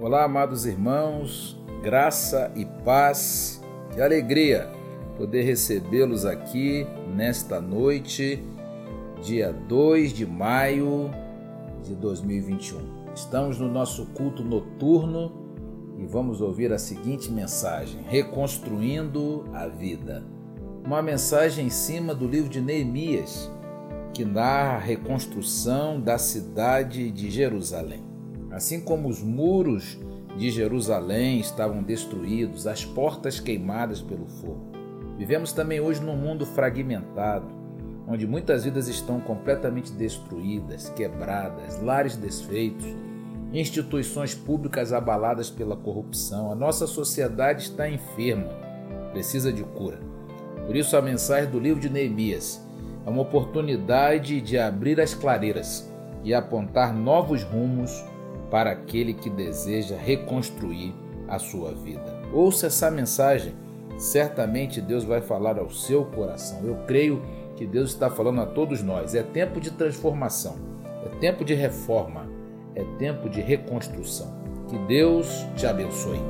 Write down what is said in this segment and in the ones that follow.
Olá, amados irmãos, graça e paz e alegria poder recebê-los aqui nesta noite, dia 2 de maio de 2021. Estamos no nosso culto noturno e vamos ouvir a seguinte mensagem: Reconstruindo a Vida. Uma mensagem em cima do livro de Neemias, que narra a reconstrução da cidade de Jerusalém. Assim como os muros de Jerusalém estavam destruídos, as portas queimadas pelo fogo. Vivemos também hoje num mundo fragmentado, onde muitas vidas estão completamente destruídas, quebradas, lares desfeitos, instituições públicas abaladas pela corrupção. A nossa sociedade está enferma, precisa de cura. Por isso, a mensagem do livro de Neemias é uma oportunidade de abrir as clareiras e apontar novos rumos para aquele que deseja reconstruir a sua vida. Ouça essa mensagem, certamente Deus vai falar ao seu coração. Eu creio que Deus está falando a todos nós. É tempo de transformação, é tempo de reforma, é tempo de reconstrução. Que Deus te abençoe.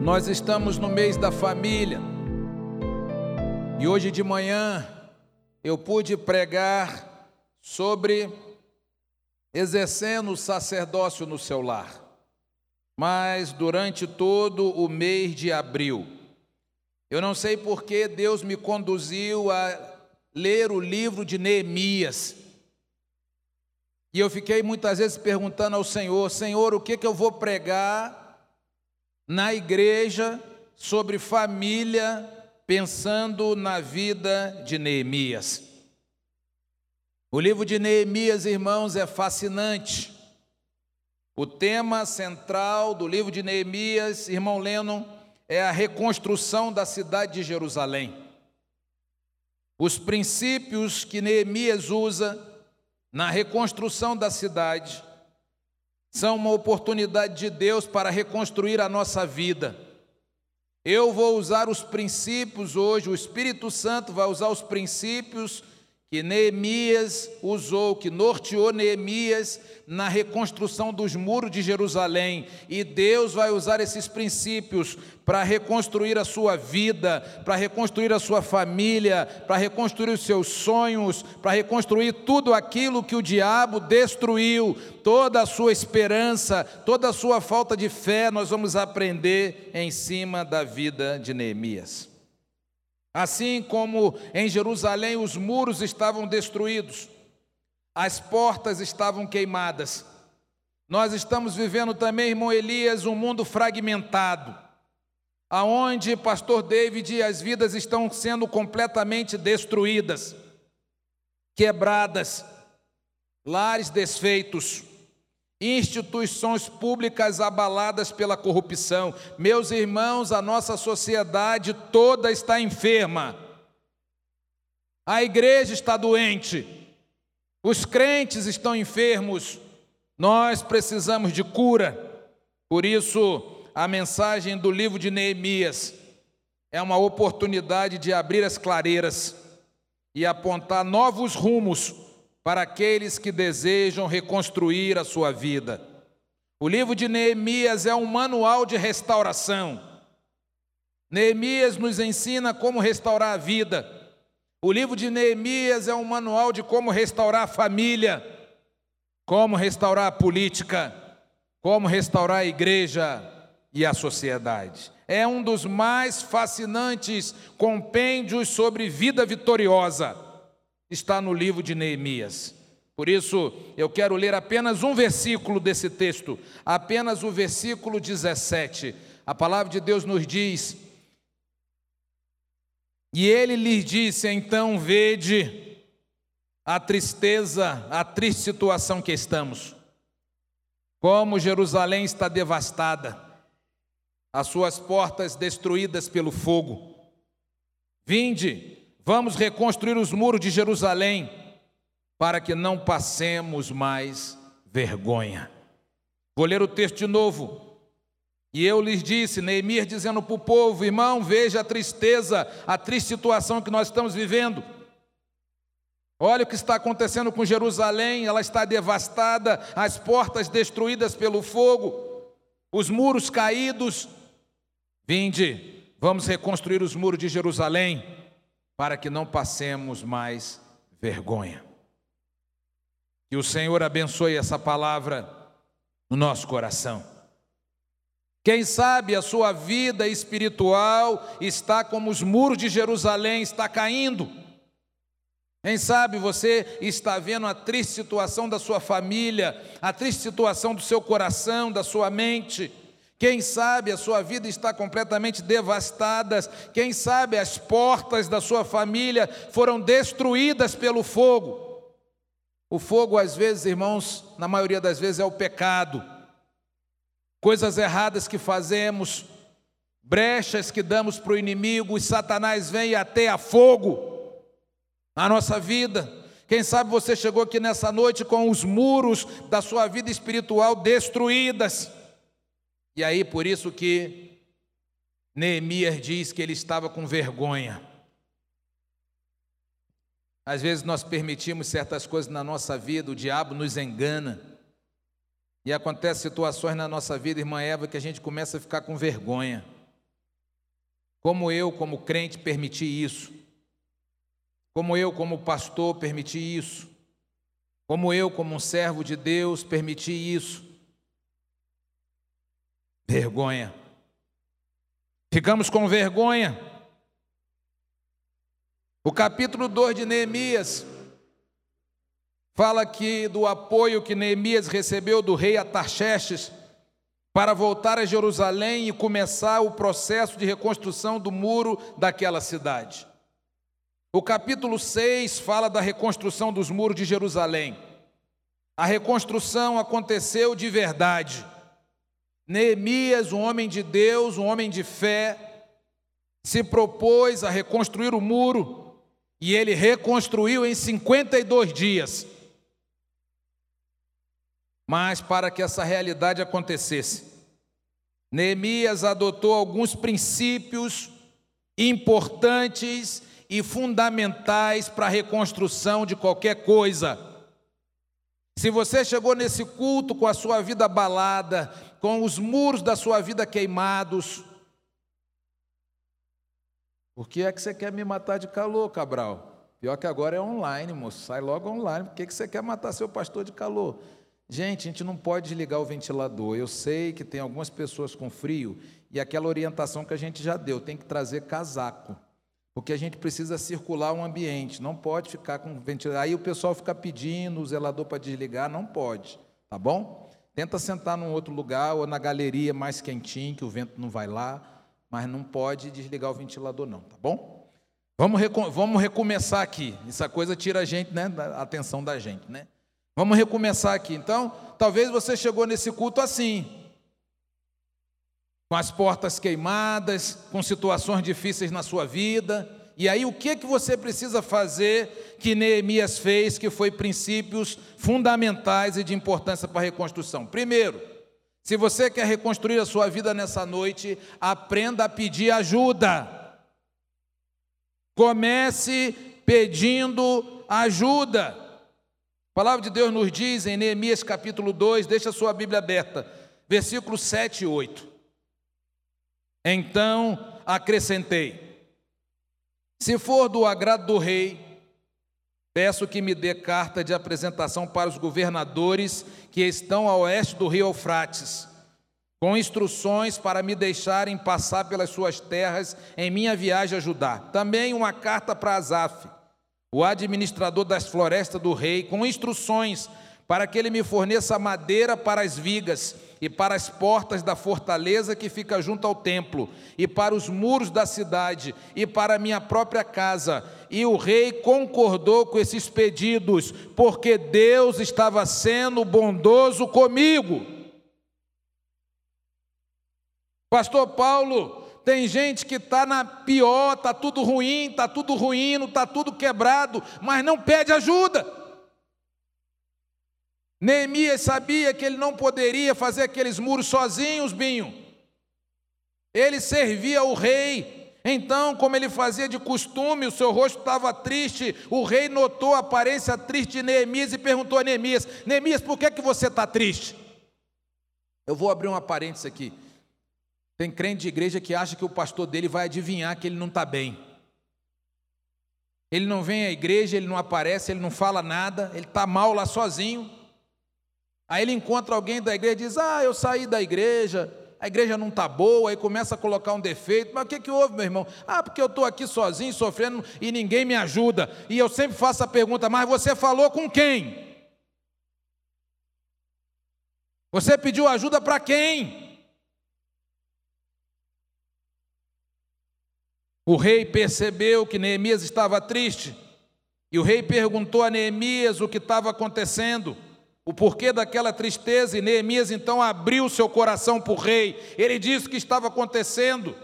Nós estamos no mês da família e hoje de manhã eu pude pregar sobre exercendo o sacerdócio no seu lar. Mas durante todo o mês de abril, eu não sei por que Deus me conduziu a ler o livro de Neemias. E eu fiquei muitas vezes perguntando ao Senhor: Senhor, o que, que eu vou pregar na igreja sobre família, pensando na vida de Neemias? O livro de Neemias, irmãos, é fascinante. O tema central do livro de Neemias, irmão Lennon, é a reconstrução da cidade de Jerusalém. Os princípios que Neemias usa na reconstrução da cidade são uma oportunidade de Deus para reconstruir a nossa vida. Eu vou usar os princípios hoje, o Espírito Santo vai usar os princípios que Neemias usou, que norteou Neemias na reconstrução dos muros de Jerusalém, e Deus vai usar esses princípios para reconstruir a sua vida, para reconstruir a sua família, para reconstruir os seus sonhos, para reconstruir tudo aquilo que o diabo destruiu, toda a sua esperança, toda a sua falta de fé, nós vamos aprender em cima da vida de Neemias. Assim como em Jerusalém os muros estavam destruídos, as portas estavam queimadas. Nós estamos vivendo também, irmão Elias, um mundo fragmentado, aonde pastor David as vidas estão sendo completamente destruídas, quebradas, lares desfeitos instituições públicas abaladas pela corrupção. Meus irmãos, a nossa sociedade toda está enferma. A igreja está doente. Os crentes estão enfermos. Nós precisamos de cura. Por isso, a mensagem do livro de Neemias é uma oportunidade de abrir as clareiras e apontar novos rumos para aqueles que desejam reconstruir a sua vida. O livro de Neemias é um manual de restauração. Neemias nos ensina como restaurar a vida. O livro de Neemias é um manual de como restaurar a família, como restaurar a política, como restaurar a igreja e a sociedade. É um dos mais fascinantes compêndios sobre vida vitoriosa está no livro de Neemias. Por isso, eu quero ler apenas um versículo desse texto, apenas o versículo 17. A palavra de Deus nos diz: E ele lhes disse: Então vede a tristeza, a triste situação que estamos. Como Jerusalém está devastada, as suas portas destruídas pelo fogo. Vinde, Vamos reconstruir os muros de Jerusalém para que não passemos mais vergonha. Vou ler o texto de novo. E eu lhes disse, Neemias dizendo para o povo: irmão, veja a tristeza, a triste situação que nós estamos vivendo. Olha o que está acontecendo com Jerusalém, ela está devastada, as portas destruídas pelo fogo, os muros caídos. Vinde, vamos reconstruir os muros de Jerusalém, para que não passemos mais vergonha. Que o Senhor abençoe essa palavra no nosso coração. Quem sabe a sua vida espiritual está como os muros de Jerusalém, está caindo. Quem sabe você está vendo a triste situação da sua família, a triste situação do seu coração, da sua mente. Quem sabe a sua vida está completamente devastada. Quem sabe as portas da sua família foram destruídas pelo fogo. O fogo, às vezes, irmãos, na maioria das vezes é o pecado. Coisas erradas que fazemos, brechas que damos para o inimigo, e Satanás vem até a fogo na nossa vida. Quem sabe você chegou aqui nessa noite com os muros da sua vida espiritual destruídas. E aí por isso que Neemias diz que ele estava com vergonha. Às vezes nós permitimos certas coisas na nossa vida, o diabo nos engana. E acontecem situações na nossa vida, irmã Eva, que a gente começa a ficar com vergonha. Como eu, como crente, permiti isso. Como eu, como pastor, permiti isso. Como eu, como um servo de Deus, permiti isso. Vergonha. Ficamos com vergonha. O capítulo 2 de Neemias fala aqui do apoio que Neemias recebeu do rei Atarxerxes para voltar a Jerusalém e começar o processo de reconstrução do muro daquela cidade. O capítulo 6 fala da reconstrução dos muros de Jerusalém. A reconstrução aconteceu de verdade. Neemias, um homem de Deus, um homem de fé, se propôs a reconstruir o muro e ele reconstruiu em 52 dias. Mas para que essa realidade acontecesse, Neemias adotou alguns princípios importantes e fundamentais para a reconstrução de qualquer coisa. Se você chegou nesse culto com a sua vida abalada, com os muros da sua vida queimados, por que é que você quer me matar de calor, Cabral? Pior que agora é online, moço. Sai logo online. Por que, que você quer matar seu pastor de calor? Gente, a gente não pode desligar o ventilador. Eu sei que tem algumas pessoas com frio e aquela orientação que a gente já deu, tem que trazer casaco. Porque a gente precisa circular um ambiente, não pode ficar com ventilador. Aí o pessoal fica pedindo o zelador para desligar, não pode, tá bom? Tenta sentar num outro lugar ou na galeria mais quentinho, que o vento não vai lá, mas não pode desligar o ventilador, não, tá bom? Vamos, vamos recomeçar aqui. Essa coisa tira a gente, né? A atenção da gente, né? Vamos recomeçar aqui. Então, talvez você chegou nesse culto assim, com as portas queimadas, com situações difíceis na sua vida. E aí o que que você precisa fazer que Neemias fez, que foi princípios fundamentais e de importância para a reconstrução? Primeiro, se você quer reconstruir a sua vida nessa noite, aprenda a pedir ajuda. Comece pedindo ajuda. A palavra de Deus nos diz em Neemias capítulo 2, deixa a sua Bíblia aberta, versículos 7 e 8. Então acrescentei: Se for do agrado do rei, peço que me dê carta de apresentação para os governadores que estão a oeste do rio Eufrates, com instruções para me deixarem passar pelas suas terras em minha viagem a Judá. Também uma carta para Asaf, o administrador das florestas do rei, com instruções para que ele me forneça madeira para as vigas e para as portas da fortaleza que fica junto ao templo, e para os muros da cidade, e para a minha própria casa. E o rei concordou com esses pedidos, porque Deus estava sendo bondoso comigo. Pastor Paulo, tem gente que está na pior, está tudo ruim, está tudo ruim, está tudo quebrado, mas não pede ajuda. Neemias sabia que ele não poderia fazer aqueles muros sozinhos, Binho. Ele servia o rei, Então, como ele fazia de costume, o seu rosto estava triste. O rei notou a aparência triste de Neemias e perguntou a Neemias: Neemias, por que, que você está triste? Eu vou abrir uma parênteses aqui. Tem crente de igreja que acha que o pastor dele vai adivinhar que ele não está bem. Ele não vem à igreja, ele não aparece, ele não fala nada, ele está mal lá sozinho. Aí ele encontra alguém da igreja e diz: Ah, eu saí da igreja, a igreja não está boa, aí começa a colocar um defeito. Mas o que, que houve, meu irmão? Ah, porque eu estou aqui sozinho, sofrendo e ninguém me ajuda. E eu sempre faço a pergunta: mas você falou com quem? Você pediu ajuda para quem? O rei percebeu que Neemias estava triste, e o rei perguntou a Neemias o que estava acontecendo o porquê daquela tristeza, e Neemias então abriu seu coração para o rei. Ele disse o que estava acontecendo.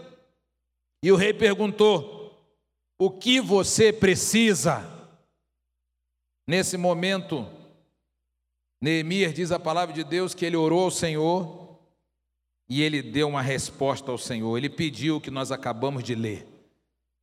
E o rei perguntou: O que você precisa? Nesse momento, Neemias diz a palavra de Deus que ele orou ao Senhor e ele deu uma resposta ao Senhor. Ele pediu o que nós acabamos de ler.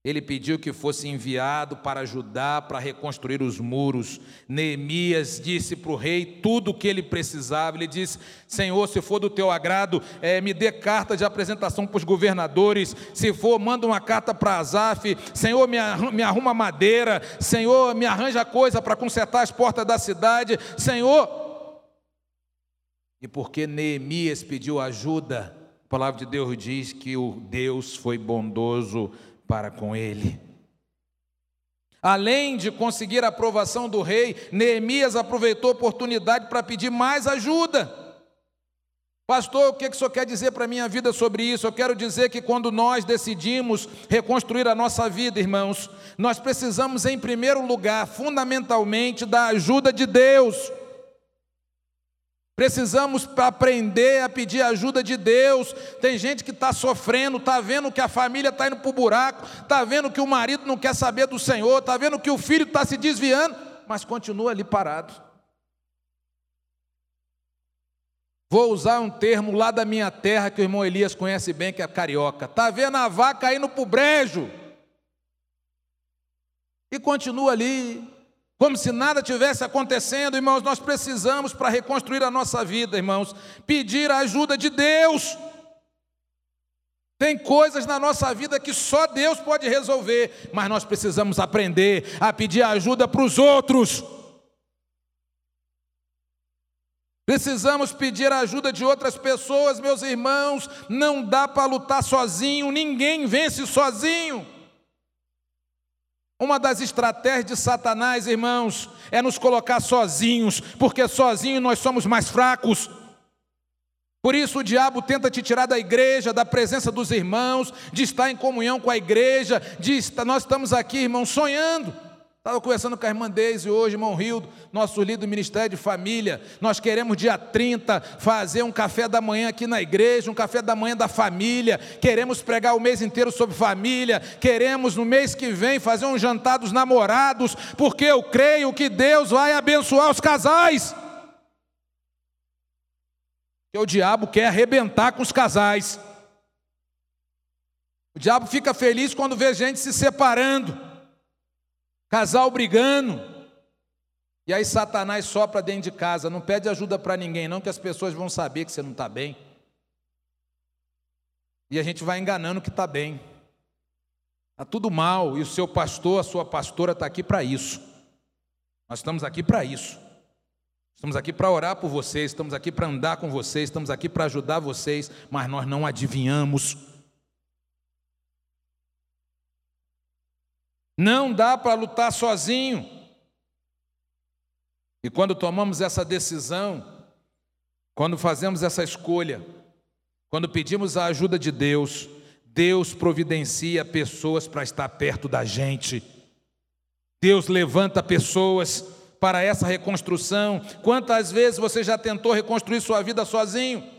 Ele pediu que fosse enviado para ajudar para reconstruir os muros. Neemias disse para o rei tudo o que ele precisava. Ele disse: Senhor, se for do teu agrado, é, me dê carta de apresentação para os governadores. Se for, manda uma carta para Azaf. Senhor, me, me arruma madeira. Senhor, me arranja coisa para consertar as portas da cidade. Senhor. E porque Neemias pediu ajuda, a palavra de Deus diz que o Deus foi bondoso para com ele. Além de conseguir a aprovação do rei, Neemias aproveitou a oportunidade para pedir mais ajuda. Pastor, o que o senhor quer dizer para a minha vida sobre isso? Eu quero dizer que quando nós decidimos reconstruir a nossa vida, irmãos, nós precisamos, em primeiro lugar, fundamentalmente, da ajuda de Deus. Precisamos aprender a pedir ajuda de Deus. Tem gente que está sofrendo, está vendo que a família está indo para o buraco, está vendo que o marido não quer saber do Senhor, está vendo que o filho está se desviando, mas continua ali parado. Vou usar um termo lá da minha terra que o irmão Elias conhece bem, que é carioca. Está vendo a vaca indo para o brejo. E continua ali, como se nada tivesse acontecendo, irmãos, nós precisamos, para reconstruir a nossa vida, irmãos, pedir a ajuda de Deus. Tem coisas na nossa vida que só Deus pode resolver, mas nós precisamos aprender a pedir ajuda para os outros. Precisamos pedir a ajuda de outras pessoas, meus irmãos. Não dá para lutar sozinho, ninguém vence sozinho. Uma das estratégias de Satanás, irmãos, é nos colocar sozinhos, porque sozinhos nós somos mais fracos. Por isso o diabo tenta te tirar da igreja, da presença dos irmãos, de estar em comunhão com a igreja, de estar, nós estamos aqui, irmãos, sonhando. Estava conversando com a irmã Deise hoje, irmão Rildo, nosso líder do Ministério de Família. Nós queremos, dia 30, fazer um café da manhã aqui na igreja, um café da manhã da família. Queremos pregar o mês inteiro sobre família. Queremos, no mês que vem, fazer um jantar dos namorados, porque eu creio que Deus vai abençoar os casais. Que o diabo quer arrebentar com os casais. O diabo fica feliz quando vê gente se separando. Casal brigando. E aí Satanás sopra dentro de casa, não pede ajuda para ninguém, não, que as pessoas vão saber que você não está bem. E a gente vai enganando que está bem. Está tudo mal, e o seu pastor, a sua pastora está aqui para isso. Nós estamos aqui para isso. Estamos aqui para orar por vocês, estamos aqui para andar com vocês, estamos aqui para ajudar vocês, mas nós não adivinhamos Não dá para lutar sozinho. E quando tomamos essa decisão, quando fazemos essa escolha, quando pedimos a ajuda de Deus, Deus providencia pessoas para estar perto da gente. Deus levanta pessoas para essa reconstrução. Quantas vezes você já tentou reconstruir sua vida sozinho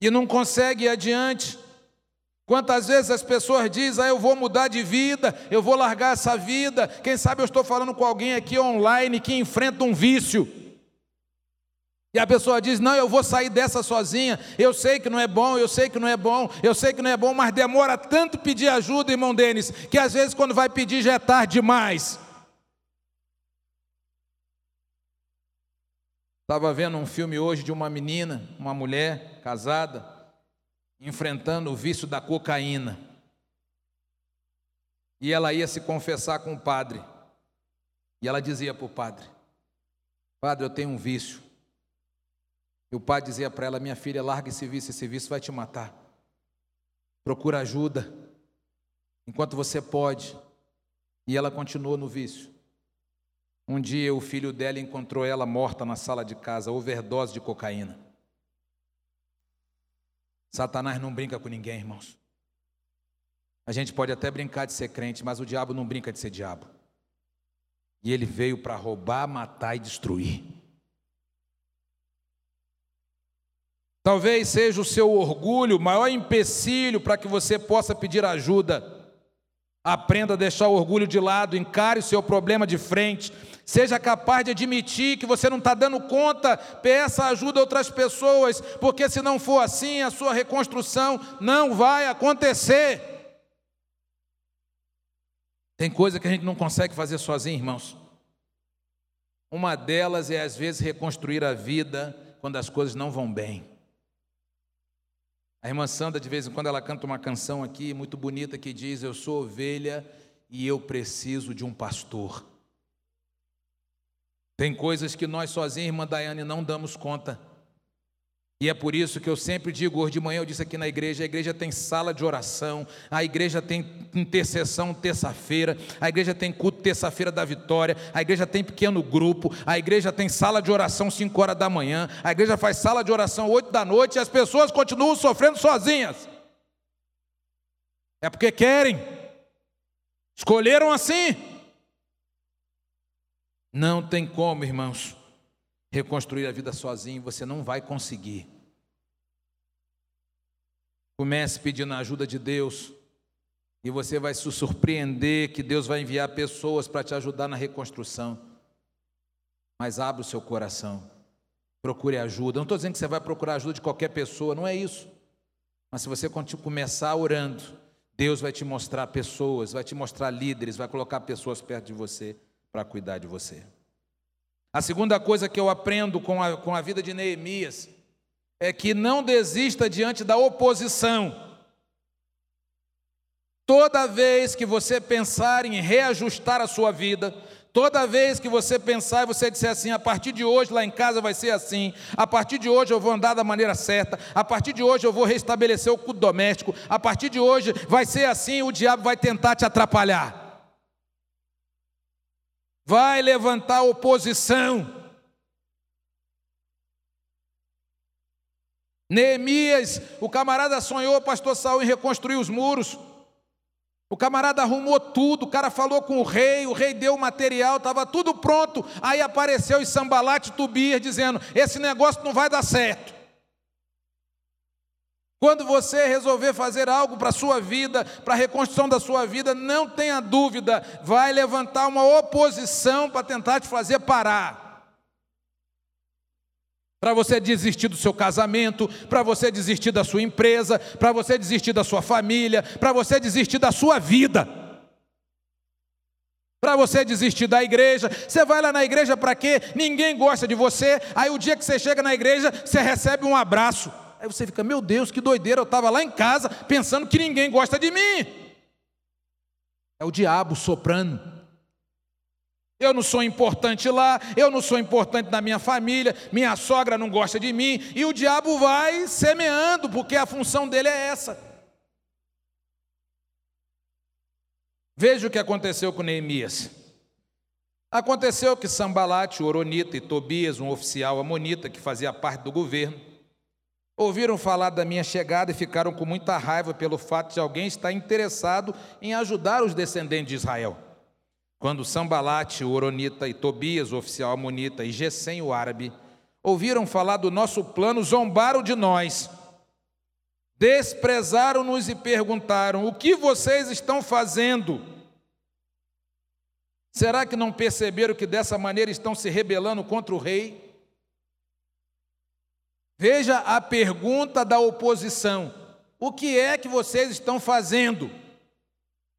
e não consegue ir adiante? Quantas vezes as pessoas dizem, ah, eu vou mudar de vida, eu vou largar essa vida. Quem sabe eu estou falando com alguém aqui online que enfrenta um vício. E a pessoa diz: Não, eu vou sair dessa sozinha. Eu sei que não é bom, eu sei que não é bom, eu sei que não é bom, mas demora tanto pedir ajuda, irmão Denis, que às vezes quando vai pedir já é tarde demais. Estava vendo um filme hoje de uma menina, uma mulher casada, enfrentando o vício da cocaína. E ela ia se confessar com o padre. E ela dizia para o padre: Padre, eu tenho um vício. E o pai dizia para ela: Minha filha, larga esse vício, esse vício vai te matar. Procura ajuda, enquanto você pode. E ela continuou no vício. Um dia o filho dela encontrou ela morta na sala de casa, overdose de cocaína. Satanás não brinca com ninguém, irmãos. A gente pode até brincar de ser crente, mas o diabo não brinca de ser diabo. E ele veio para roubar, matar e destruir. Talvez seja o seu orgulho o maior empecilho para que você possa pedir ajuda. Aprenda a deixar o orgulho de lado, encare o seu problema de frente, seja capaz de admitir que você não está dando conta, peça ajuda a outras pessoas, porque se não for assim, a sua reconstrução não vai acontecer. Tem coisa que a gente não consegue fazer sozinho, irmãos. Uma delas é, às vezes, reconstruir a vida quando as coisas não vão bem. A irmã Sandra, de vez em quando, ela canta uma canção aqui muito bonita que diz: Eu sou ovelha e eu preciso de um pastor. Tem coisas que nós sozinhos, irmã Daiane, não damos conta. E é por isso que eu sempre digo, hoje de manhã eu disse aqui na igreja, a igreja tem sala de oração, a igreja tem intercessão terça-feira, a igreja tem culto terça-feira da vitória, a igreja tem pequeno grupo, a igreja tem sala de oração 5 horas da manhã, a igreja faz sala de oração 8 da noite e as pessoas continuam sofrendo sozinhas. É porque querem. Escolheram assim. Não tem como, irmãos, reconstruir a vida sozinho, você não vai conseguir. Comece pedindo a ajuda de Deus, e você vai se surpreender que Deus vai enviar pessoas para te ajudar na reconstrução. Mas abra o seu coração, procure ajuda. Não estou dizendo que você vai procurar ajuda de qualquer pessoa, não é isso. Mas se você começar orando, Deus vai te mostrar pessoas, vai te mostrar líderes, vai colocar pessoas perto de você para cuidar de você. A segunda coisa que eu aprendo com a, com a vida de Neemias é que não desista diante da oposição. Toda vez que você pensar em reajustar a sua vida, toda vez que você pensar e você disser assim, a partir de hoje lá em casa vai ser assim, a partir de hoje eu vou andar da maneira certa, a partir de hoje eu vou restabelecer o culto doméstico, a partir de hoje vai ser assim, o diabo vai tentar te atrapalhar vai levantar oposição. Neemias, o camarada sonhou, pastor Saul, em reconstruir os muros. O camarada arrumou tudo, o cara falou com o rei, o rei deu o material, estava tudo pronto. Aí apareceu o Sambalate Tubir dizendo: Esse negócio não vai dar certo. Quando você resolver fazer algo para a sua vida, para a reconstrução da sua vida, não tenha dúvida, vai levantar uma oposição para tentar te fazer parar. Para você desistir do seu casamento, para você desistir da sua empresa, para você desistir da sua família, para você desistir da sua vida. Para você desistir da igreja, você vai lá na igreja para quê? Ninguém gosta de você. Aí o dia que você chega na igreja, você recebe um abraço. Aí você fica, meu Deus, que doideira, eu estava lá em casa pensando que ninguém gosta de mim. É o diabo soprando. Eu não sou importante lá, eu não sou importante na minha família, minha sogra não gosta de mim, e o diabo vai semeando, porque a função dele é essa. Veja o que aconteceu com Neemias. Aconteceu que Sambalate, Oronita e Tobias, um oficial amonita que fazia parte do governo, Ouviram falar da minha chegada e ficaram com muita raiva pelo fato de alguém estar interessado em ajudar os descendentes de Israel. Quando Sambalate, o Oronita, e Tobias, o oficial amonita, e Gesem, o árabe, ouviram falar do nosso plano, zombaram de nós. Desprezaram-nos e perguntaram: O que vocês estão fazendo? Será que não perceberam que dessa maneira estão se rebelando contra o rei? Veja a pergunta da oposição: o que é que vocês estão fazendo?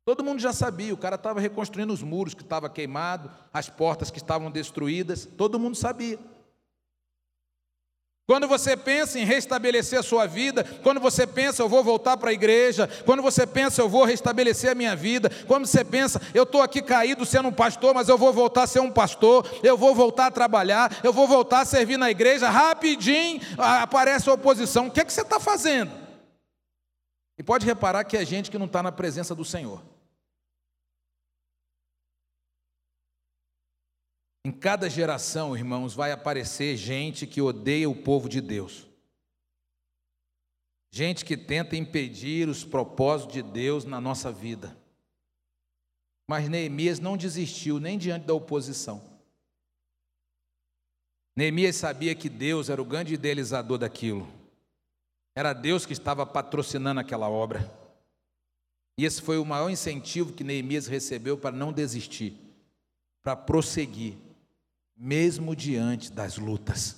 Todo mundo já sabia, o cara estava reconstruindo os muros que estavam queimados, as portas que estavam destruídas, todo mundo sabia. Quando você pensa em restabelecer a sua vida, quando você pensa eu vou voltar para a igreja, quando você pensa eu vou restabelecer a minha vida, quando você pensa eu estou aqui caído sendo um pastor, mas eu vou voltar a ser um pastor, eu vou voltar a trabalhar, eu vou voltar a servir na igreja, rapidinho aparece a oposição. O que, é que você está fazendo? E pode reparar que é gente que não está na presença do Senhor. Em cada geração, irmãos, vai aparecer gente que odeia o povo de Deus. Gente que tenta impedir os propósitos de Deus na nossa vida. Mas Neemias não desistiu nem diante da oposição. Neemias sabia que Deus era o grande idealizador daquilo. Era Deus que estava patrocinando aquela obra. E esse foi o maior incentivo que Neemias recebeu para não desistir, para prosseguir mesmo diante das lutas.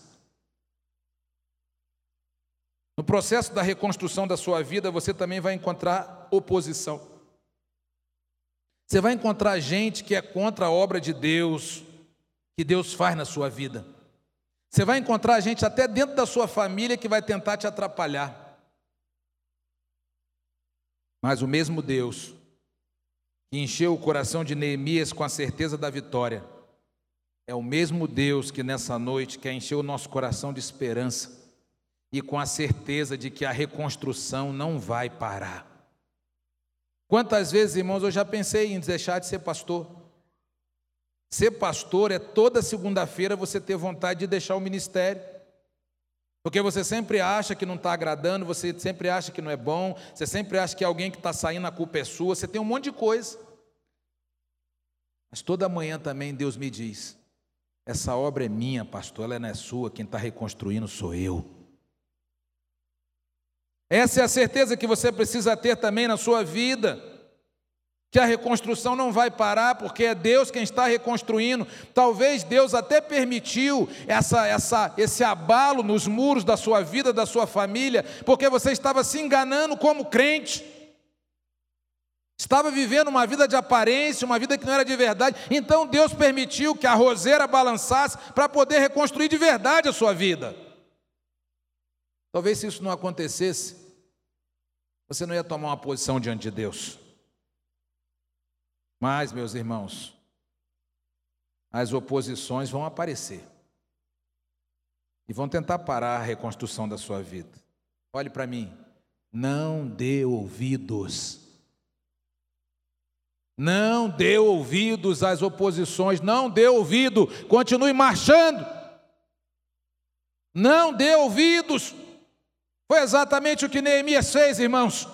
No processo da reconstrução da sua vida, você também vai encontrar oposição. Você vai encontrar gente que é contra a obra de Deus, que Deus faz na sua vida. Você vai encontrar gente até dentro da sua família que vai tentar te atrapalhar. Mas o mesmo Deus que encheu o coração de Neemias com a certeza da vitória, é o mesmo Deus que nessa noite quer encher o nosso coração de esperança e com a certeza de que a reconstrução não vai parar. Quantas vezes, irmãos, eu já pensei em deixar de ser pastor? Ser pastor é toda segunda-feira você ter vontade de deixar o ministério. Porque você sempre acha que não está agradando, você sempre acha que não é bom, você sempre acha que alguém que está saindo, a culpa é sua, você tem um monte de coisa. Mas toda manhã também Deus me diz: essa obra é minha, pastor, ela não é sua, quem está reconstruindo sou eu. Essa é a certeza que você precisa ter também na sua vida. Que a reconstrução não vai parar, porque é Deus quem está reconstruindo. Talvez Deus até permitiu essa, essa, esse abalo nos muros da sua vida, da sua família, porque você estava se enganando como crente. Estava vivendo uma vida de aparência, uma vida que não era de verdade. Então Deus permitiu que a roseira balançasse para poder reconstruir de verdade a sua vida. Talvez se isso não acontecesse, você não ia tomar uma posição diante de Deus. Mas, meus irmãos, as oposições vão aparecer e vão tentar parar a reconstrução da sua vida. Olhe para mim, não dê ouvidos não dê ouvidos às oposições, não dê ouvido, continue marchando. Não dê ouvidos. Foi exatamente o que Neemias fez, irmãos.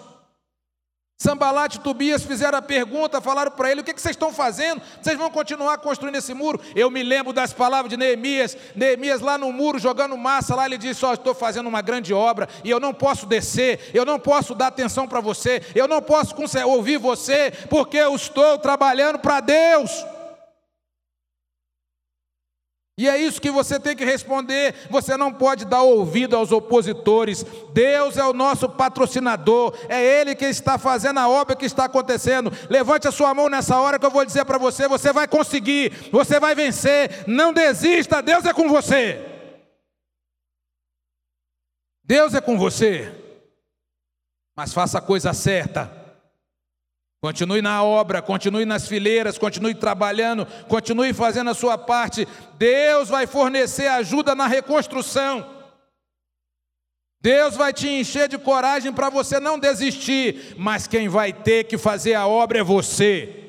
Sambalat e Tobias fizeram a pergunta, falaram para ele: o que, vocês estão fazendo? Vocês vão continuar construindo esse muro? Eu me lembro das palavras de Neemias. Neemias lá no muro, jogando massa, lá ele disse: Ó, oh, estou fazendo uma grande obra e eu não posso descer, eu não posso dar atenção para você, eu não posso ouvir você, porque eu estou trabalhando para Deus. E é isso que você tem que responder. Você não pode dar ouvido aos opositores. Deus é o nosso patrocinador. É Ele que está fazendo a obra que está acontecendo. Levante a sua mão nessa hora que eu vou dizer para você: você vai conseguir, você vai vencer. Não desista, Deus é com você. Deus é com você. Mas faça a coisa certa. Continue na obra, continue nas fileiras, continue trabalhando, continue fazendo a sua parte. Deus vai fornecer ajuda na reconstrução. Deus vai te encher de coragem para você não desistir, mas quem vai ter que fazer a obra é você.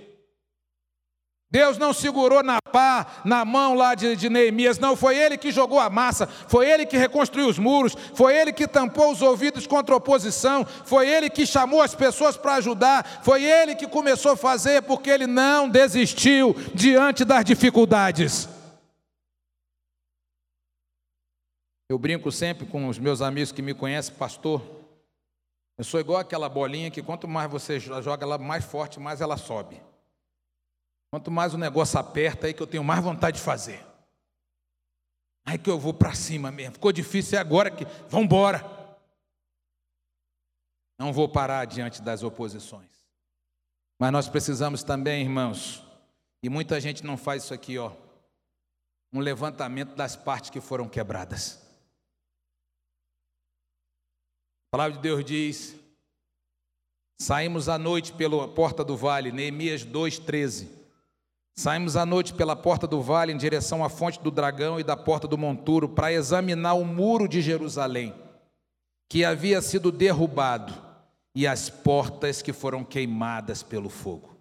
Deus não segurou na pá, na mão lá de, de, Neemias, não, foi ele que jogou a massa, foi ele que reconstruiu os muros, foi ele que tampou os ouvidos contra a oposição, foi ele que chamou as pessoas para ajudar, foi ele que começou a fazer, porque ele não desistiu diante das dificuldades. Eu brinco sempre com os meus amigos que me conhecem, pastor. Eu sou igual aquela bolinha que quanto mais você joga ela mais forte, mais ela sobe. Quanto mais o negócio aperta aí que eu tenho mais vontade de fazer. Aí que eu vou para cima mesmo. Ficou difícil é agora que vamos embora. Não vou parar diante das oposições. Mas nós precisamos também, irmãos, e muita gente não faz isso aqui, ó, um levantamento das partes que foram quebradas. A palavra de Deus diz: Saímos à noite pela porta do vale, Neemias 2,13. Saímos à noite pela porta do vale em direção à fonte do dragão e da porta do monturo para examinar o muro de Jerusalém, que havia sido derrubado, e as portas que foram queimadas pelo fogo.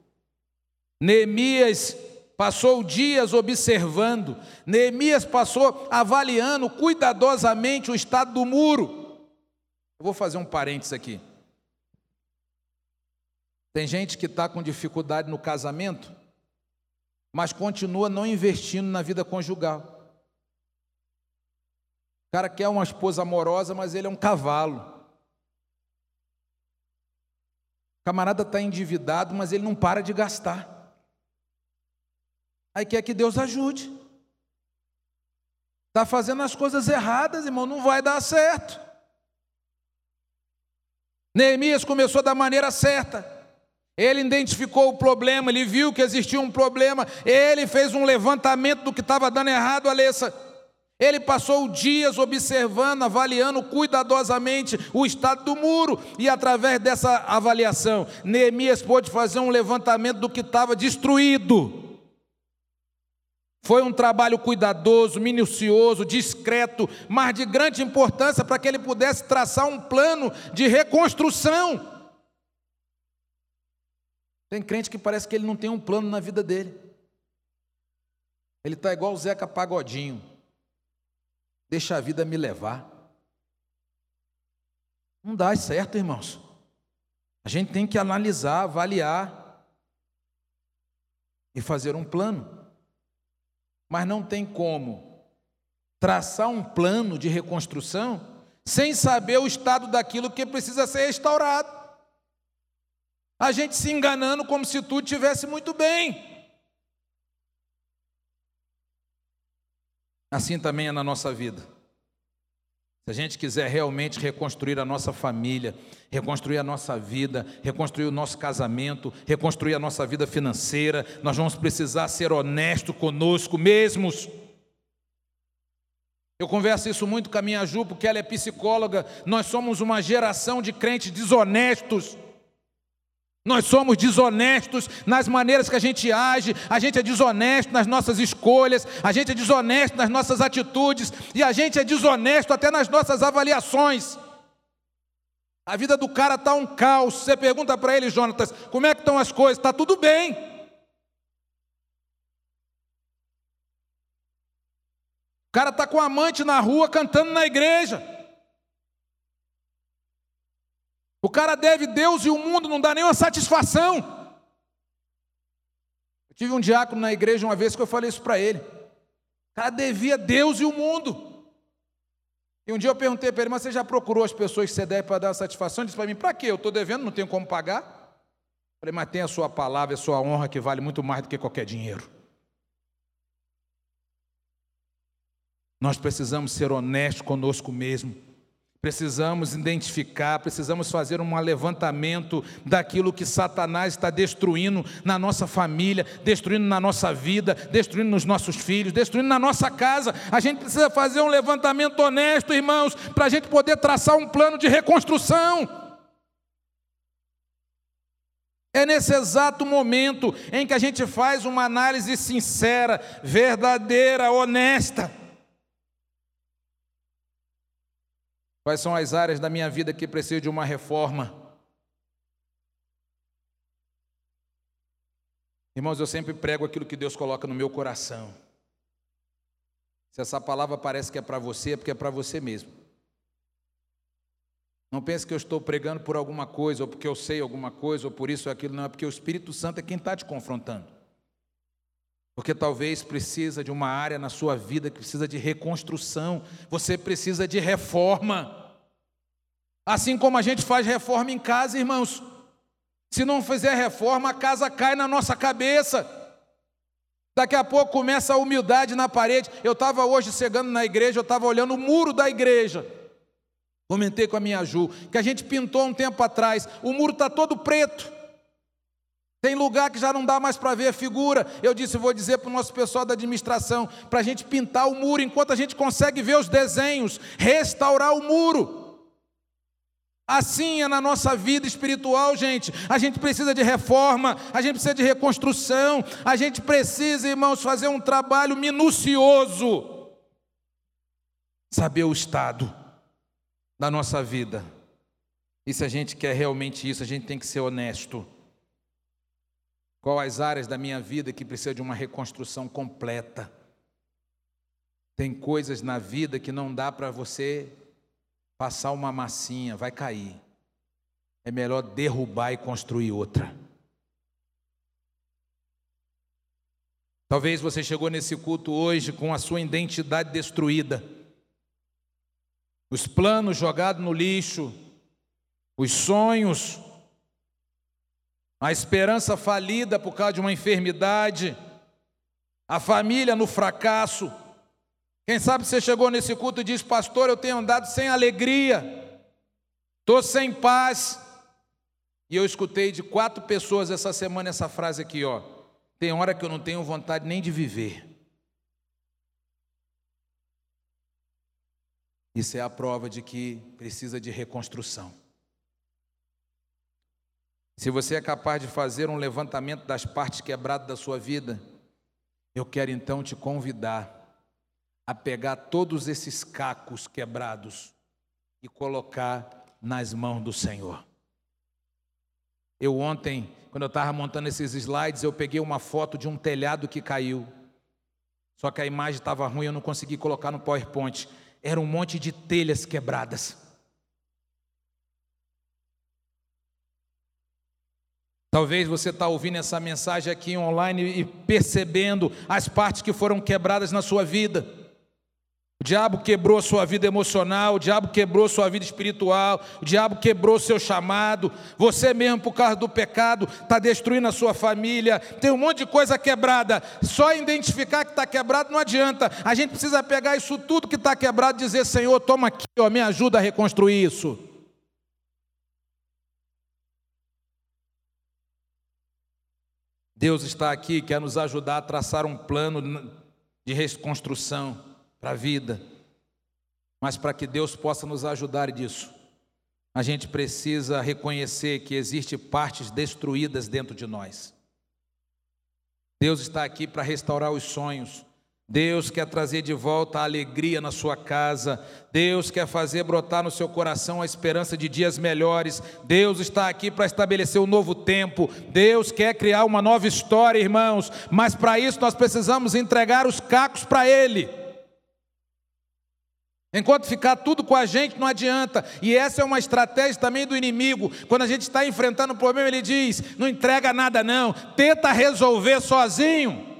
Neemias passou dias observando, Neemias passou avaliando cuidadosamente o estado do muro. Eu vou fazer um parênteses aqui. Tem gente que está com dificuldade no casamento, mas continua não investindo na vida conjugal. O cara quer uma esposa amorosa, mas ele é um cavalo. O camarada está endividado, mas ele não para de gastar. Aí quer que Deus ajude. Está fazendo as coisas erradas, irmão, não vai dar certo. Neemias começou da maneira certa. Ele identificou o problema, ele viu que existia um problema, ele fez um levantamento do que estava dando errado, Alessa. Ele passou dias observando, avaliando cuidadosamente o estado do muro, e através dessa avaliação, Neemias pôde fazer um levantamento do que estava destruído. Foi um trabalho cuidadoso, minucioso, discreto, mas de grande importância para que ele pudesse traçar um plano de reconstrução. Tem crente que parece que ele não tem um plano na vida dele. Ele está igual o Zeca Pagodinho. Deixa a vida me levar. Não dá certo, irmãos. A gente tem que analisar, avaliar e fazer um plano. Mas não tem como traçar um plano de reconstrução sem saber o estado daquilo que precisa ser restaurado a gente se enganando como se tudo tivesse muito bem. Assim também é na nossa vida. Se a gente quiser realmente reconstruir a nossa família, reconstruir a nossa vida, reconstruir o nosso casamento, reconstruir a nossa vida financeira, nós vamos precisar ser honestos conosco mesmos. Eu converso isso muito com a minha Ju, porque ela é psicóloga. Nós somos uma geração de crentes desonestos. Nós somos desonestos nas maneiras que a gente age, a gente é desonesto nas nossas escolhas, a gente é desonesto nas nossas atitudes e a gente é desonesto até nas nossas avaliações. A vida do cara está um caos. Você pergunta para ele, Jonatas, como é que estão as coisas? Está tudo bem. O cara está com a amante na rua cantando na igreja. O cara deve Deus e o mundo, não dá nenhuma satisfação. Eu tive um diácono na igreja uma vez que eu falei isso para ele. O cara devia Deus e o mundo. E um dia eu perguntei para ele, mas você já procurou as pessoas que você deve para dar satisfação? Ele disse para mim, para quê? Eu estou devendo, não tenho como pagar. Eu falei, mas tem a sua palavra, a sua honra que vale muito mais do que qualquer dinheiro. Nós precisamos ser honestos conosco mesmo. Precisamos identificar, precisamos fazer um levantamento daquilo que Satanás está destruindo na nossa família, destruindo na nossa vida, destruindo nos nossos filhos, destruindo na nossa casa. A gente precisa fazer um levantamento honesto, irmãos, para a gente poder traçar um plano de reconstrução. É nesse exato momento em que a gente faz uma análise sincera, verdadeira, honesta Quais são as áreas da minha vida que precisam de uma reforma? Irmãos, eu sempre prego aquilo que Deus coloca no meu coração. Se essa palavra parece que é para você, é porque é para você mesmo. Não pense que eu estou pregando por alguma coisa, ou porque eu sei alguma coisa, ou por isso ou aquilo, não, é porque o Espírito Santo é quem está te confrontando. Porque talvez precisa de uma área na sua vida que precisa de reconstrução, você precisa de reforma. Assim como a gente faz reforma em casa, irmãos. Se não fizer reforma, a casa cai na nossa cabeça. Daqui a pouco começa a humildade na parede. Eu estava hoje chegando na igreja, eu estava olhando o muro da igreja. Comentei com a minha Ju, que a gente pintou um tempo atrás. O muro está todo preto. Tem lugar que já não dá mais para ver a figura. Eu disse, vou dizer para o nosso pessoal da administração, para a gente pintar o muro enquanto a gente consegue ver os desenhos, restaurar o muro. Assim é na nossa vida espiritual, gente. A gente precisa de reforma, a gente precisa de reconstrução, a gente precisa, irmãos, fazer um trabalho minucioso. Saber o estado da nossa vida. E se a gente quer realmente isso, a gente tem que ser honesto. Qual as áreas da minha vida que precisa de uma reconstrução completa? Tem coisas na vida que não dá para você passar uma massinha, vai cair. É melhor derrubar e construir outra. Talvez você chegou nesse culto hoje com a sua identidade destruída, os planos jogados no lixo, os sonhos, a esperança falida por causa de uma enfermidade, a família no fracasso. Quem sabe você chegou nesse culto e diz, pastor, eu tenho andado sem alegria, estou sem paz. E eu escutei de quatro pessoas essa semana essa frase aqui, ó. Tem hora que eu não tenho vontade nem de viver. Isso é a prova de que precisa de reconstrução. Se você é capaz de fazer um levantamento das partes quebradas da sua vida, eu quero então te convidar a pegar todos esses cacos quebrados e colocar nas mãos do Senhor. Eu ontem, quando eu estava montando esses slides, eu peguei uma foto de um telhado que caiu. Só que a imagem estava ruim, eu não consegui colocar no PowerPoint. Era um monte de telhas quebradas. Talvez você está ouvindo essa mensagem aqui online e percebendo as partes que foram quebradas na sua vida. O diabo quebrou sua vida emocional, o diabo quebrou sua vida espiritual, o diabo quebrou seu chamado. Você mesmo, por causa do pecado, está destruindo a sua família. Tem um monte de coisa quebrada. Só identificar que está quebrado não adianta. A gente precisa pegar isso tudo que está quebrado e dizer: Senhor, toma aqui, ó, me ajuda a reconstruir isso. Deus está aqui, quer nos ajudar a traçar um plano de reconstrução para a vida. Mas para que Deus possa nos ajudar disso, a gente precisa reconhecer que existem partes destruídas dentro de nós. Deus está aqui para restaurar os sonhos. Deus quer trazer de volta a alegria na sua casa. Deus quer fazer brotar no seu coração a esperança de dias melhores. Deus está aqui para estabelecer um novo tempo. Deus quer criar uma nova história, irmãos. Mas para isso nós precisamos entregar os cacos para Ele. Enquanto ficar tudo com a gente, não adianta. E essa é uma estratégia também do inimigo. Quando a gente está enfrentando um problema, ele diz: não entrega nada, não, tenta resolver sozinho.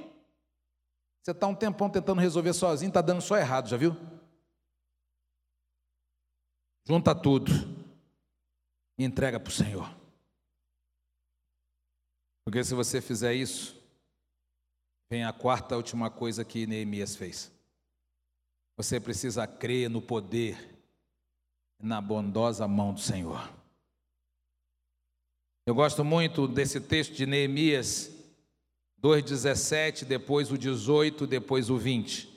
Você está um tempão tentando resolver sozinho, está dando só errado, já viu? Junta tudo e entrega para o Senhor. Porque se você fizer isso, vem a quarta última coisa que Neemias fez. Você precisa crer no poder na bondosa mão do Senhor. Eu gosto muito desse texto de Neemias 2,17, depois o 18, depois o 20.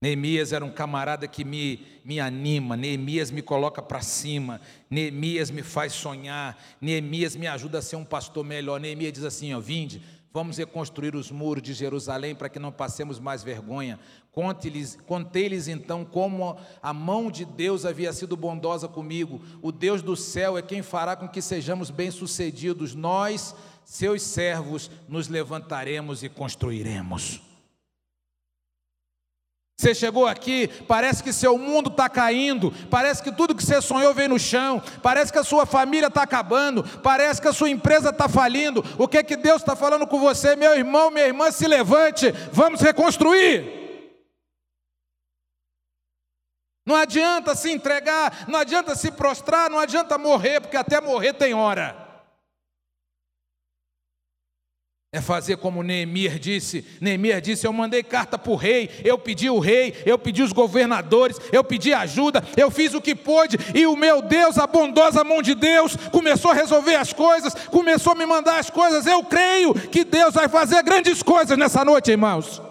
Neemias era um camarada que me, me anima, Neemias me coloca para cima, Neemias me faz sonhar, Neemias me ajuda a ser um pastor melhor. Neemias diz assim: ó, vinde, vamos reconstruir os muros de Jerusalém para que não passemos mais vergonha. Contei-lhes então como a mão de Deus havia sido bondosa comigo. O Deus do céu é quem fará com que sejamos bem-sucedidos. Nós, seus servos, nos levantaremos e construiremos. Você chegou aqui, parece que seu mundo está caindo, parece que tudo que você sonhou vem no chão, parece que a sua família está acabando, parece que a sua empresa está falindo. O que é que Deus está falando com você, meu irmão, minha irmã? Se levante, vamos reconstruir. Não adianta se entregar, não adianta se prostrar, não adianta morrer, porque até morrer tem hora. É fazer como Neemias disse. Neemias disse: Eu mandei carta para o rei, eu pedi o rei, eu pedi os governadores, eu pedi ajuda, eu fiz o que pôde, e o meu Deus, a bondosa mão de Deus, começou a resolver as coisas, começou a me mandar as coisas. Eu creio que Deus vai fazer grandes coisas nessa noite, irmãos.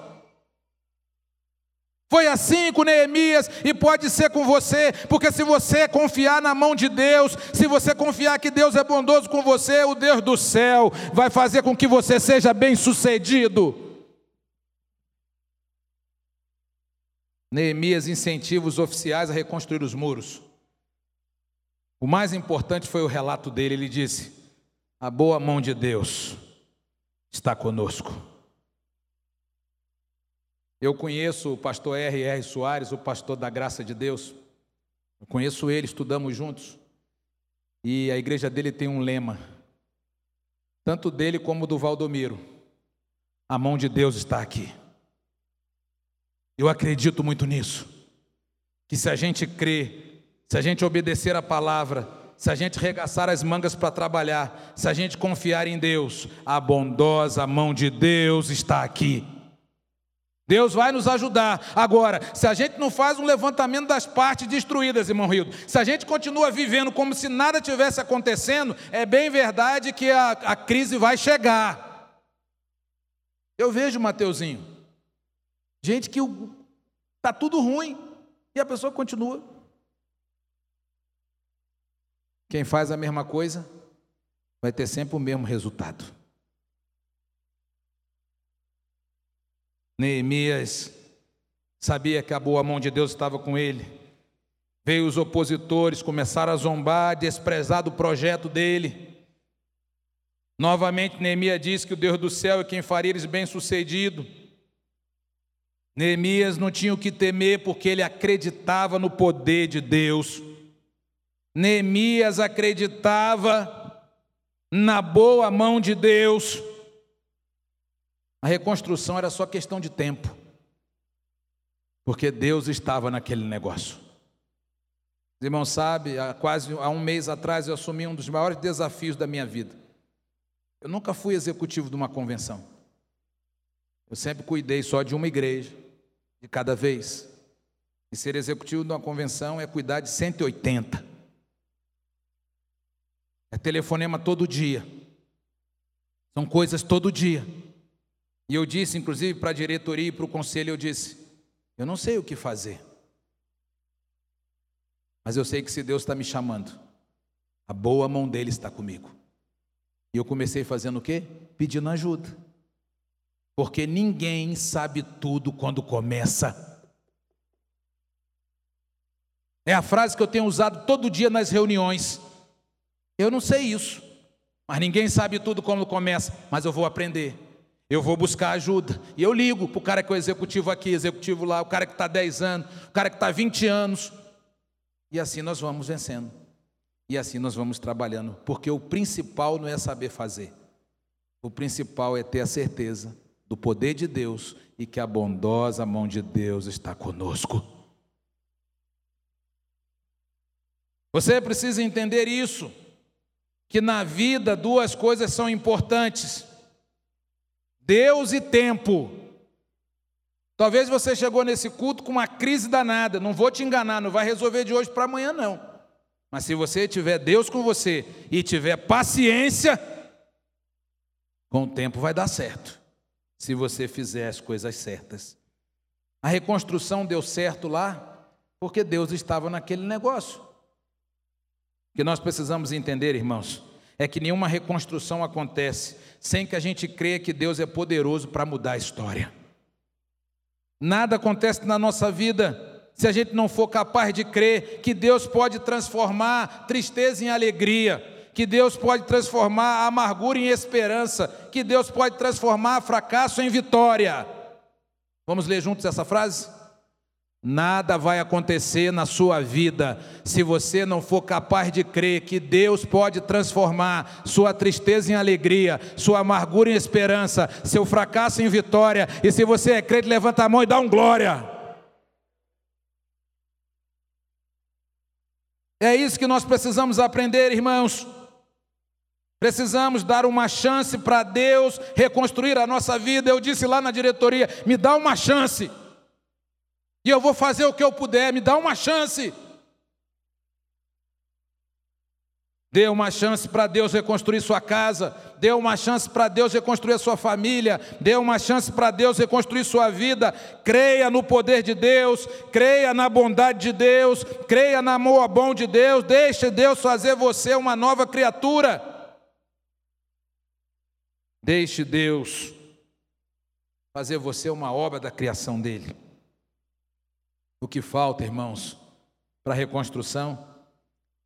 Foi assim com Neemias e pode ser com você, porque se você confiar na mão de Deus, se você confiar que Deus é bondoso com você, o Deus do céu vai fazer com que você seja bem-sucedido. Neemias incentiva os oficiais a reconstruir os muros. O mais importante foi o relato dele, ele disse: A boa mão de Deus está conosco. Eu conheço o pastor R. R. Soares, o pastor da graça de Deus. Eu conheço ele, estudamos juntos. E a igreja dele tem um lema, tanto dele como do Valdomiro: a mão de Deus está aqui. Eu acredito muito nisso. Que se a gente crer, se a gente obedecer a palavra, se a gente regaçar as mangas para trabalhar, se a gente confiar em Deus, a bondosa mão de Deus está aqui. Deus vai nos ajudar. Agora, se a gente não faz um levantamento das partes destruídas, irmão Rio, se a gente continua vivendo como se nada tivesse acontecendo, é bem verdade que a, a crise vai chegar. Eu vejo, Mateuzinho, gente que está tudo ruim e a pessoa continua. Quem faz a mesma coisa vai ter sempre o mesmo resultado. Neemias sabia que a boa mão de Deus estava com ele. Veio os opositores, começaram a zombar, desprezar do projeto dele. Novamente, Neemias diz que o Deus do céu é quem faria eles bem-sucedido. Neemias não tinha o que temer porque ele acreditava no poder de Deus. Neemias acreditava na boa mão de Deus. A reconstrução era só questão de tempo, porque Deus estava naquele negócio. Os irmãos sabem, há quase há um mês atrás eu assumi um dos maiores desafios da minha vida. Eu nunca fui executivo de uma convenção. Eu sempre cuidei só de uma igreja, de cada vez. E ser executivo de uma convenção é cuidar de 180. É telefonema todo dia. São coisas todo dia. E eu disse, inclusive, para a diretoria e para o conselho, eu disse: eu não sei o que fazer. Mas eu sei que se Deus está me chamando, a boa mão dele está comigo. E eu comecei fazendo o quê? Pedindo ajuda. Porque ninguém sabe tudo quando começa. É a frase que eu tenho usado todo dia nas reuniões. Eu não sei isso, mas ninguém sabe tudo quando começa, mas eu vou aprender. Eu vou buscar ajuda. E eu ligo para o cara que é o executivo aqui, executivo lá, o cara que está 10 anos, o cara que está 20 anos. E assim nós vamos vencendo. E assim nós vamos trabalhando. Porque o principal não é saber fazer. O principal é ter a certeza do poder de Deus e que a bondosa mão de Deus está conosco. Você precisa entender isso, que na vida duas coisas são importantes Deus e tempo. Talvez você chegou nesse culto com uma crise danada, não vou te enganar, não vai resolver de hoje para amanhã, não. Mas se você tiver Deus com você e tiver paciência, com o tempo vai dar certo, se você fizer as coisas certas. A reconstrução deu certo lá, porque Deus estava naquele negócio. Que nós precisamos entender, irmãos, é que nenhuma reconstrução acontece sem que a gente creia que Deus é poderoso para mudar a história. Nada acontece na nossa vida se a gente não for capaz de crer que Deus pode transformar tristeza em alegria, que Deus pode transformar a amargura em esperança, que Deus pode transformar fracasso em vitória. Vamos ler juntos essa frase? Nada vai acontecer na sua vida se você não for capaz de crer que Deus pode transformar sua tristeza em alegria, sua amargura em esperança, seu fracasso em vitória. E se você é crente, levanta a mão e dá um glória. É isso que nós precisamos aprender, irmãos. Precisamos dar uma chance para Deus reconstruir a nossa vida. Eu disse lá na diretoria: me dá uma chance. E eu vou fazer o que eu puder, me dá uma chance. Dê uma chance para Deus reconstruir sua casa, dê uma chance para Deus reconstruir a sua família, dê uma chance para Deus reconstruir sua vida. Creia no poder de Deus, creia na bondade de Deus, creia na amor bom de Deus, deixe Deus fazer você uma nova criatura. Deixe Deus fazer você uma obra da criação dele. O que falta, irmãos, para a reconstrução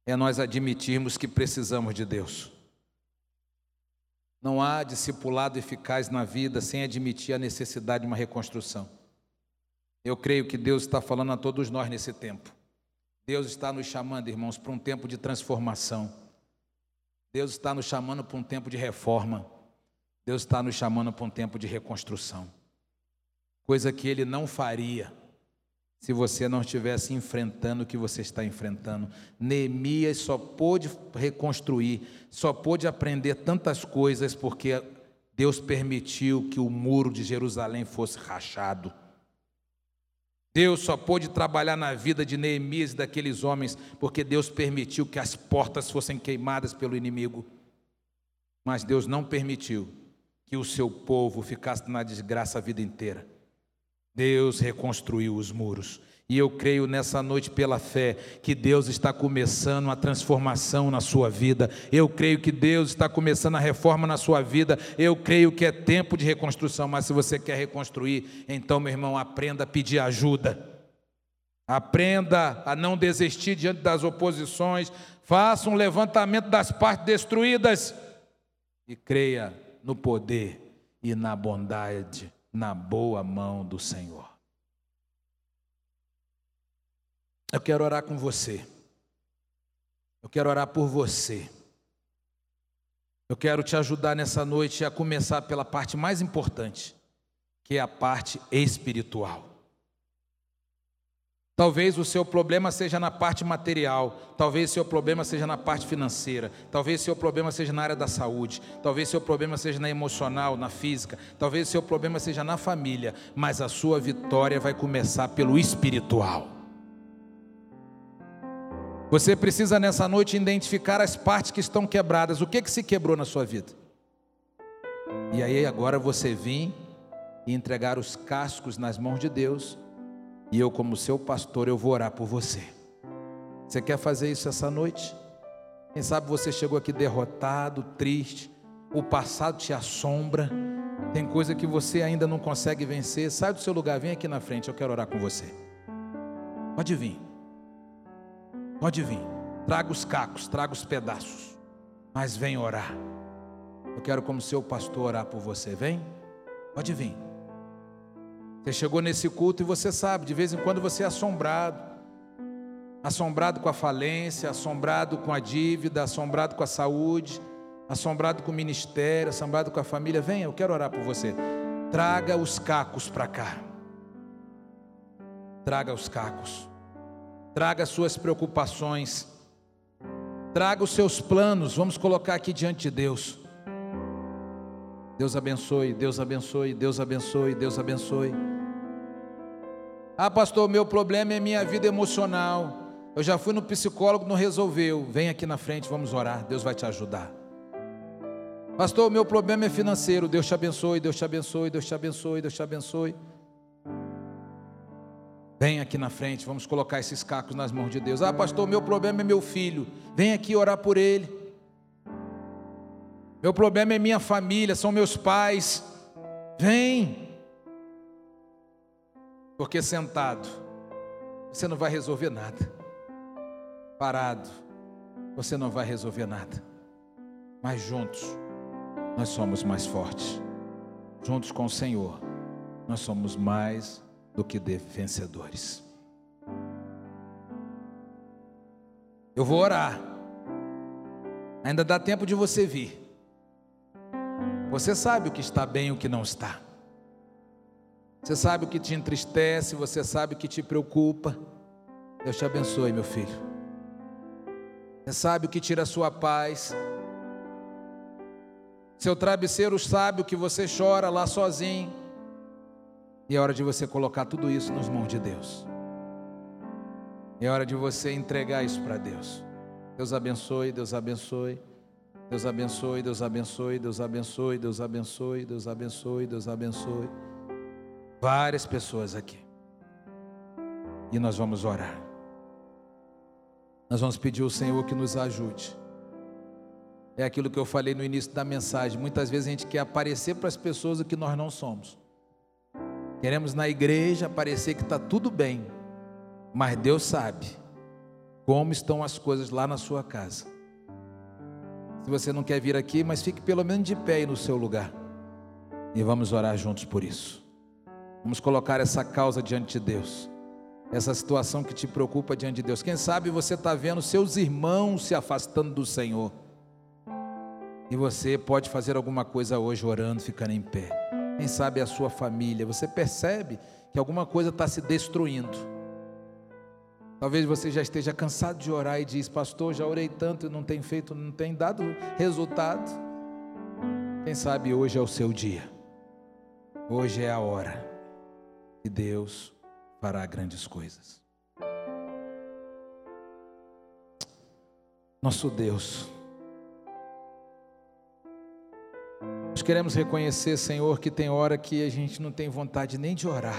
é nós admitirmos que precisamos de Deus. Não há discipulado eficaz na vida sem admitir a necessidade de uma reconstrução. Eu creio que Deus está falando a todos nós nesse tempo. Deus está nos chamando, irmãos, para um tempo de transformação. Deus está nos chamando para um tempo de reforma. Deus está nos chamando para um tempo de reconstrução. Coisa que Ele não faria se você não estivesse enfrentando o que você está enfrentando. Neemias só pôde reconstruir, só pôde aprender tantas coisas porque Deus permitiu que o muro de Jerusalém fosse rachado. Deus só pôde trabalhar na vida de Neemias e daqueles homens porque Deus permitiu que as portas fossem queimadas pelo inimigo. Mas Deus não permitiu que o seu povo ficasse na desgraça a vida inteira. Deus reconstruiu os muros. E eu creio nessa noite, pela fé, que Deus está começando a transformação na sua vida. Eu creio que Deus está começando a reforma na sua vida. Eu creio que é tempo de reconstrução. Mas se você quer reconstruir, então, meu irmão, aprenda a pedir ajuda. Aprenda a não desistir diante das oposições. Faça um levantamento das partes destruídas. E creia no poder e na bondade na boa mão do Senhor. Eu quero orar com você. Eu quero orar por você. Eu quero te ajudar nessa noite a começar pela parte mais importante, que é a parte espiritual. Talvez o seu problema seja na parte material, talvez o seu problema seja na parte financeira, talvez o seu problema seja na área da saúde, talvez o seu problema seja na emocional, na física, talvez o seu problema seja na família, mas a sua vitória vai começar pelo espiritual. Você precisa nessa noite identificar as partes que estão quebradas, o que que se quebrou na sua vida. E aí agora você vir e entregar os cascos nas mãos de Deus e eu, como seu pastor, eu vou orar por você. Você quer fazer isso essa noite? Quem sabe você chegou aqui derrotado, triste, o passado te assombra, tem coisa que você ainda não consegue vencer. Sai do seu lugar, vem aqui na frente, eu quero orar com você. Pode vir, pode vir. Traga os cacos, traga os pedaços, mas vem orar. Eu quero, como seu pastor, orar por você. Vem, pode vir. Você chegou nesse culto e você sabe, de vez em quando você é assombrado. Assombrado com a falência, assombrado com a dívida, assombrado com a saúde, assombrado com o ministério, assombrado com a família. Venha, eu quero orar por você. Traga os cacos para cá. Traga os cacos. Traga as suas preocupações. Traga os seus planos. Vamos colocar aqui diante de Deus. Deus abençoe, Deus abençoe, Deus abençoe, Deus abençoe. Ah, pastor, meu problema é minha vida emocional. Eu já fui no psicólogo, não resolveu. Vem aqui na frente, vamos orar. Deus vai te ajudar. Pastor, meu problema é financeiro. Deus te abençoe, Deus te abençoe, Deus te abençoe, Deus te abençoe. Vem aqui na frente, vamos colocar esses cacos nas mãos de Deus. Ah, pastor, meu problema é meu filho. Vem aqui orar por ele. Meu problema é minha família, são meus pais. Vem. Porque sentado, você não vai resolver nada. Parado, você não vai resolver nada. Mas juntos, nós somos mais fortes. Juntos com o Senhor, nós somos mais do que vencedores. Eu vou orar. Ainda dá tempo de você vir. Você sabe o que está bem e o que não está. Você sabe o que te entristece, você sabe o que te preocupa. Deus te abençoe, meu filho. Você sabe o que tira a sua paz. Seu travesseiro sabe o que você chora lá sozinho. E é hora de você colocar tudo isso nas mãos de Deus. É hora de você entregar isso para Deus. Deus abençoe, Deus abençoe. Deus abençoe, Deus abençoe, Deus abençoe, Deus abençoe, Deus abençoe, Deus abençoe. Várias pessoas aqui. E nós vamos orar. Nós vamos pedir ao Senhor que nos ajude. É aquilo que eu falei no início da mensagem. Muitas vezes a gente quer aparecer para as pessoas o que nós não somos. Queremos na igreja parecer que está tudo bem, mas Deus sabe como estão as coisas lá na sua casa. Se você não quer vir aqui, mas fique pelo menos de pé aí no seu lugar. E vamos orar juntos por isso. Vamos colocar essa causa diante de Deus. Essa situação que te preocupa diante de Deus. Quem sabe você está vendo seus irmãos se afastando do Senhor. E você pode fazer alguma coisa hoje orando, ficando em pé. Quem sabe a sua família. Você percebe que alguma coisa está se destruindo. Talvez você já esteja cansado de orar e diz, pastor, já orei tanto e não tem feito, não tem dado resultado. Quem sabe hoje é o seu dia. Hoje é a hora. E Deus fará grandes coisas. Nosso Deus. Nós queremos reconhecer, Senhor, que tem hora que a gente não tem vontade nem de orar.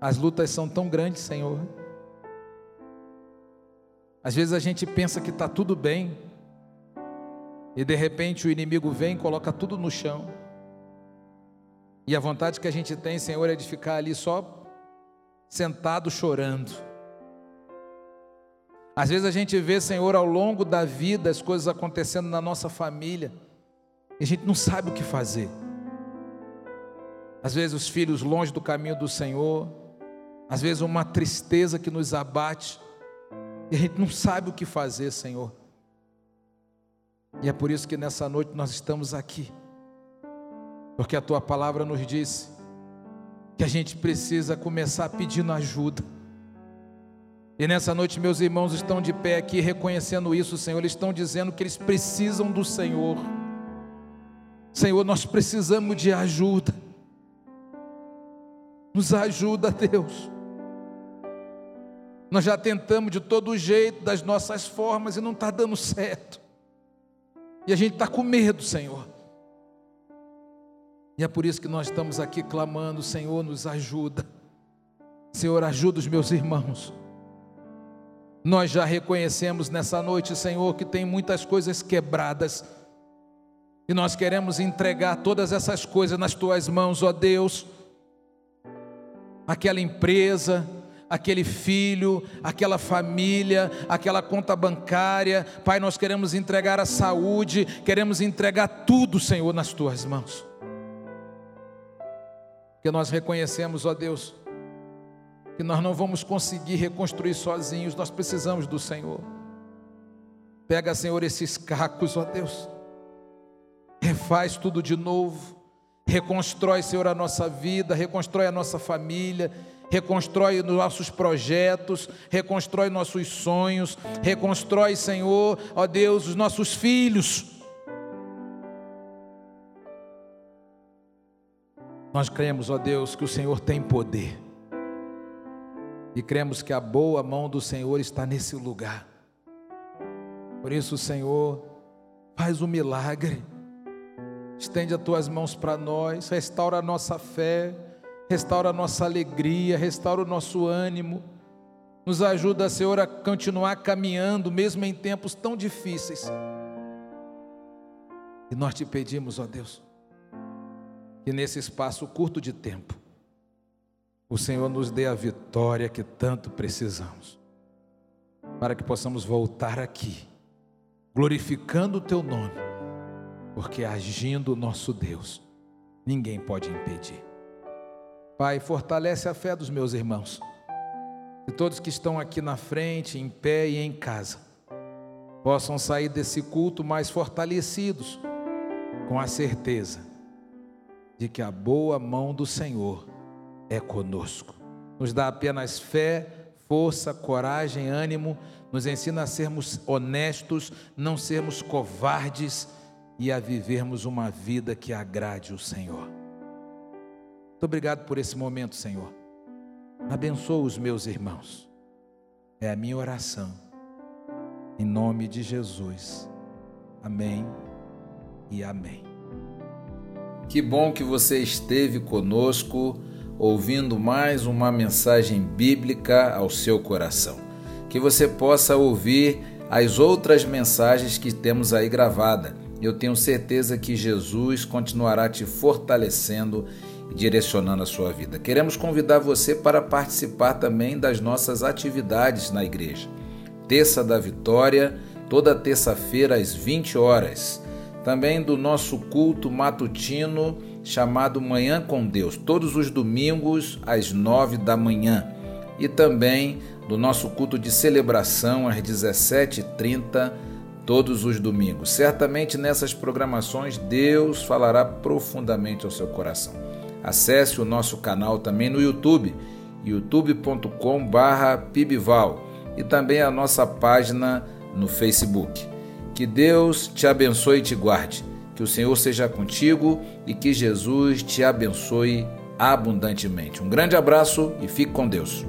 As lutas são tão grandes, Senhor. Às vezes a gente pensa que está tudo bem, e de repente o inimigo vem e coloca tudo no chão. E a vontade que a gente tem, Senhor, é de ficar ali só sentado chorando. Às vezes a gente vê, Senhor, ao longo da vida as coisas acontecendo na nossa família, e a gente não sabe o que fazer. Às vezes os filhos longe do caminho do Senhor, às vezes uma tristeza que nos abate, e a gente não sabe o que fazer, Senhor. E é por isso que nessa noite nós estamos aqui, porque a tua palavra nos disse que a gente precisa começar pedindo ajuda. E nessa noite, meus irmãos estão de pé aqui reconhecendo isso, Senhor. Eles estão dizendo que eles precisam do Senhor. Senhor, nós precisamos de ajuda. Nos ajuda, Deus. Nós já tentamos de todo jeito, das nossas formas, e não está dando certo. E a gente está com medo, Senhor. E é por isso que nós estamos aqui clamando: Senhor, nos ajuda. Senhor, ajuda os meus irmãos. Nós já reconhecemos nessa noite, Senhor, que tem muitas coisas quebradas. E nós queremos entregar todas essas coisas nas tuas mãos, ó Deus. Aquela empresa, aquele filho, aquela família, aquela conta bancária. Pai, nós queremos entregar a saúde, queremos entregar tudo, Senhor, nas tuas mãos. Porque nós reconhecemos, ó Deus, que nós não vamos conseguir reconstruir sozinhos, nós precisamos do Senhor. Pega, Senhor, esses cacos, ó Deus, refaz tudo de novo, reconstrói, Senhor, a nossa vida, reconstrói a nossa família, reconstrói nossos projetos, reconstrói nossos sonhos, reconstrói, Senhor, ó Deus, os nossos filhos. Nós cremos, ó Deus, que o Senhor tem poder. E cremos que a boa mão do Senhor está nesse lugar. Por isso, Senhor, faz um milagre. Estende as tuas mãos para nós, restaura a nossa fé restaura a nossa alegria, restaura o nosso ânimo, nos ajuda, Senhor, a continuar caminhando, mesmo em tempos tão difíceis. E nós te pedimos, ó Deus, que nesse espaço curto de tempo, o Senhor nos dê a vitória que tanto precisamos, para que possamos voltar aqui, glorificando o Teu nome, porque agindo o nosso Deus, ninguém pode impedir. Pai, fortalece a fé dos meus irmãos. Que todos que estão aqui na frente, em pé e em casa, possam sair desse culto mais fortalecidos, com a certeza de que a boa mão do Senhor é conosco. Nos dá apenas fé, força, coragem, ânimo, nos ensina a sermos honestos, não sermos covardes e a vivermos uma vida que agrade o Senhor. Muito obrigado por esse momento, Senhor. Abençoa os meus irmãos. É a minha oração. Em nome de Jesus. Amém e amém. Que bom que você esteve conosco, ouvindo mais uma mensagem bíblica ao seu coração. Que você possa ouvir as outras mensagens que temos aí gravada. Eu tenho certeza que Jesus continuará te fortalecendo e direcionando a sua vida. Queremos convidar você para participar também das nossas atividades na igreja. Terça da Vitória, toda terça-feira às 20 horas. Também do nosso culto matutino chamado Manhã com Deus, todos os domingos às 9 da manhã. E também do nosso culto de celebração às 17h30, todos os domingos. Certamente nessas programações Deus falará profundamente ao seu coração. Acesse o nosso canal também no YouTube, youtube.com/pibval e também a nossa página no Facebook. Que Deus te abençoe e te guarde. Que o Senhor seja contigo e que Jesus te abençoe abundantemente. Um grande abraço e fique com Deus.